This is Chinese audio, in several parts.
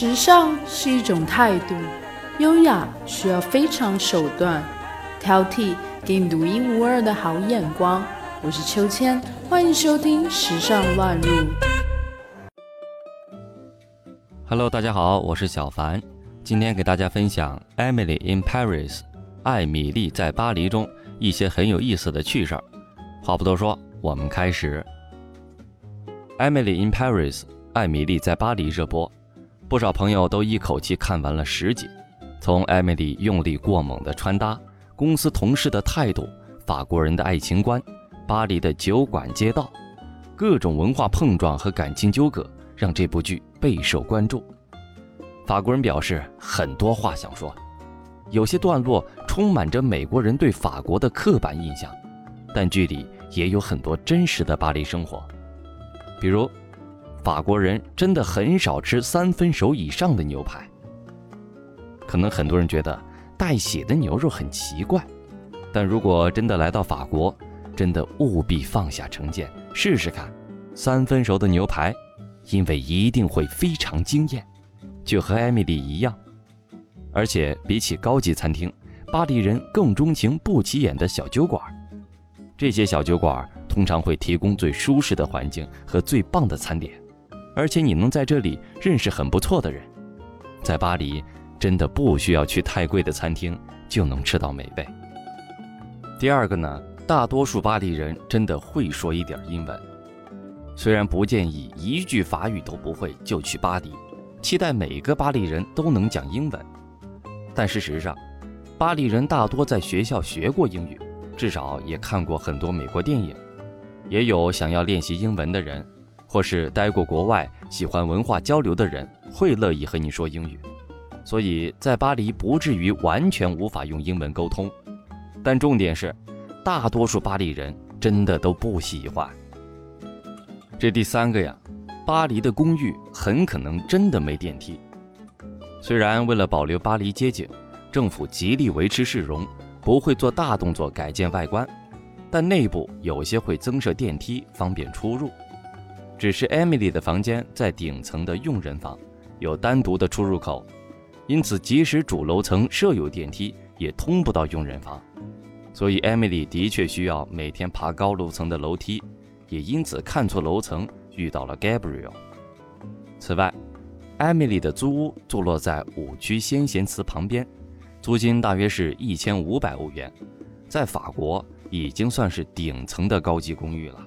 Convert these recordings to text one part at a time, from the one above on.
时尚是一种态度，优雅需要非常手段，挑剔给你独一无二的好眼光。我是秋千，欢迎收听《时尚乱入》。Hello，大家好，我是小凡，今天给大家分享《Emily in Paris》艾米丽在巴黎中一些很有意思的趣事儿。话不多说，我们开始。《Emily in Paris》艾米丽在巴黎热播，不少朋友都一口气看完了十集。从艾米丽用力过猛的穿搭、公司同事的态度、法国人的爱情观、巴黎的酒馆街道，各种文化碰撞和感情纠葛，让这部剧备受关注。法国人表示很多话想说，有些段落充满着美国人对法国的刻板印象，但剧里也有很多真实的巴黎生活，比如。法国人真的很少吃三分熟以上的牛排。可能很多人觉得带血的牛肉很奇怪，但如果真的来到法国，真的务必放下成见，试试看三分熟的牛排，因为一定会非常惊艳，就和艾米丽一样。而且比起高级餐厅，巴黎人更钟情不起眼的小酒馆。这些小酒馆通常会提供最舒适的环境和最棒的餐点。而且你能在这里认识很不错的人，在巴黎真的不需要去太贵的餐厅就能吃到美味。第二个呢，大多数巴黎人真的会说一点英文，虽然不建议一句法语都不会就去巴黎，期待每个巴黎人都能讲英文，但事实上，巴黎人大多在学校学过英语，至少也看过很多美国电影，也有想要练习英文的人。或是待过国外、喜欢文化交流的人，会乐意和你说英语，所以在巴黎不至于完全无法用英文沟通。但重点是，大多数巴黎人真的都不喜欢。这第三个呀，巴黎的公寓很可能真的没电梯。虽然为了保留巴黎街景，政府极力维持市容，不会做大动作改建外观，但内部有些会增设电梯，方便出入。只是 Emily 的房间在顶层的用人房，有单独的出入口，因此即使主楼层设有电梯，也通不到用人房。所以 Emily 的确需要每天爬高楼层的楼梯，也因此看错楼层，遇到了 Gabriel。此外，Emily 的租屋坐落在五区先贤祠旁边，租金大约是一千五百欧元，在法国已经算是顶层的高级公寓了。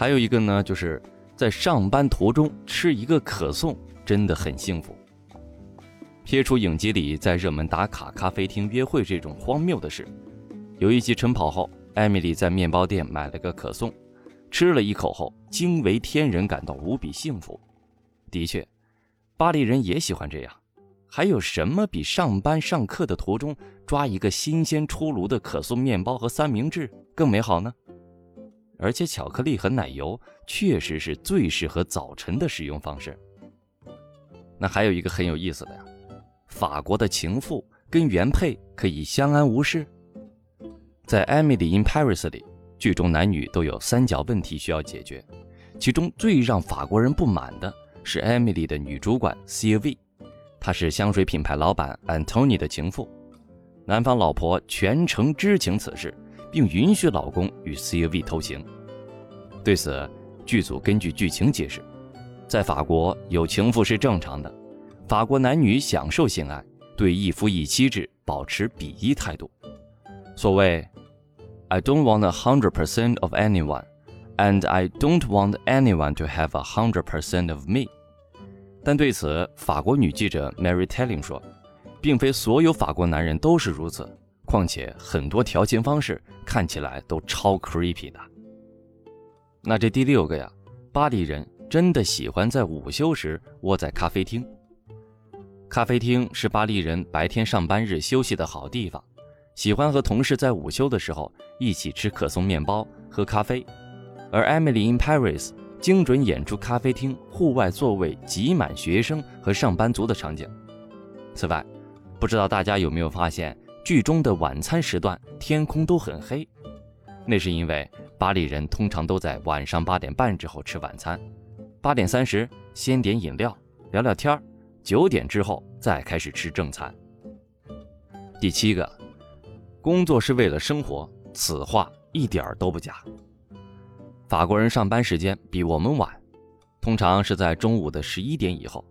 还有一个呢，就是在上班途中吃一个可颂，真的很幸福。撇除影集里在热门打卡咖啡厅约会这种荒谬的事，有一集晨跑后，艾米丽在面包店买了个可颂，吃了一口后惊为天人，感到无比幸福。的确，巴黎人也喜欢这样。还有什么比上班上课的途中抓一个新鲜出炉的可颂面包和三明治更美好呢？而且巧克力和奶油确实是最适合早晨的使用方式。那还有一个很有意思的呀，法国的情妇跟原配可以相安无事。在《Emily in Paris》里，剧中男女都有三角问题需要解决，其中最让法国人不满的是 Emily 的女主管 Sylvie，她是香水品牌老板 Antony 的情妇，男方老婆全程知情此事。并允许老公与 C U V 偷情。对此，剧组根据剧情解释，在法国有情妇是正常的，法国男女享受性爱，对一夫一妻制保持鄙夷态度。所谓 “I don't want a hundred percent of anyone, and I don't want anyone to have a hundred percent of me。”但对此，法国女记者 Mary Telling 说，并非所有法国男人都是如此。况且很多调情方式看起来都超 creepy 的。那这第六个呀，巴黎人真的喜欢在午休时窝在咖啡厅。咖啡厅是巴黎人白天上班日休息的好地方，喜欢和同事在午休的时候一起吃可颂面包、喝咖啡。而 Emily in Paris 精准演出咖啡厅户外座位挤满学生和上班族的场景。此外，不知道大家有没有发现？剧中的晚餐时段，天空都很黑，那是因为巴黎人通常都在晚上八点半之后吃晚餐，八点三十先点饮料，聊聊天九点之后再开始吃正餐。第七个，工作是为了生活，此话一点儿都不假。法国人上班时间比我们晚，通常是在中午的十一点以后，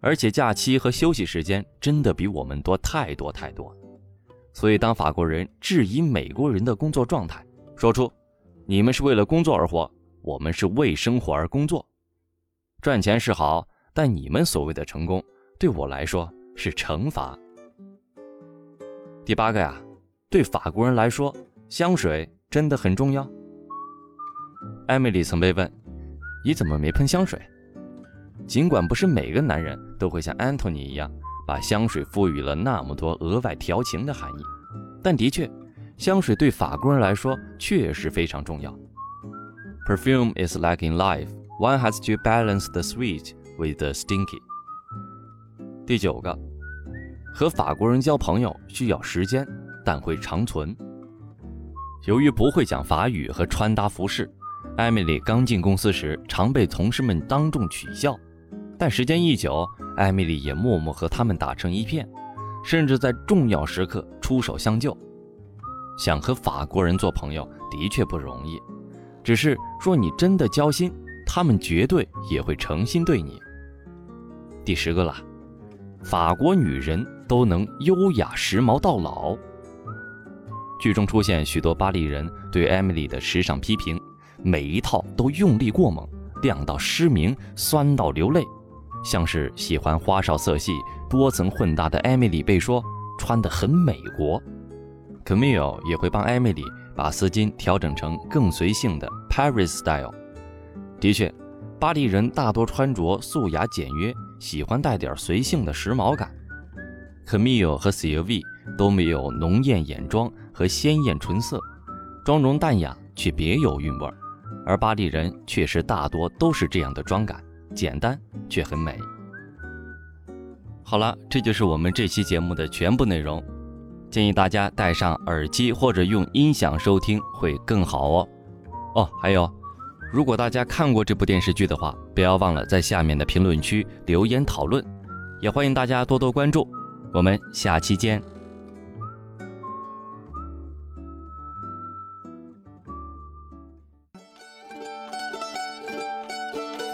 而且假期和休息时间真的比我们多太多太多。所以，当法国人质疑美国人的工作状态，说出“你们是为了工作而活，我们是为生活而工作”，赚钱是好，但你们所谓的成功，对我来说是惩罚。第八个呀，对法国人来说，香水真的很重要。艾米丽曾被问：“你怎么没喷香水？”尽管不是每个男人都会像安东尼一样，把香水赋予了那么多额外调情的含义，但的确，香水对法国人来说确实非常重要。Perfume is like in life, one has to balance the sweet with the stinky。第九个。和法国人交朋友需要时间，但会长存。由于不会讲法语和穿搭服饰，艾米丽刚进公司时常被同事们当众取笑。但时间一久，艾米丽也默默和他们打成一片，甚至在重要时刻出手相救。想和法国人做朋友的确不容易，只是若你真的交心，他们绝对也会诚心对你。第十个了，法国女人。都能优雅时髦到老。剧中出现许多巴黎人对艾米丽的时尚批评，每一套都用力过猛，亮到失明，酸到流泪。像是喜欢花哨色系、多层混搭的艾米丽被说穿得很美国，Camille 也会帮艾米丽把丝巾调整成更随性的 Paris style。的确，巴黎人大多穿着素雅简约，喜欢带点随性的时髦感。Camille 和 c l v 都没有浓艳眼妆和鲜艳唇色，妆容淡雅却别有韵味儿。而巴黎人确实大多都是这样的妆感，简单却很美。好了，这就是我们这期节目的全部内容。建议大家戴上耳机或者用音响收听会更好哦。哦，还有，如果大家看过这部电视剧的话，不要忘了在下面的评论区留言讨论，也欢迎大家多多关注。我们下期见。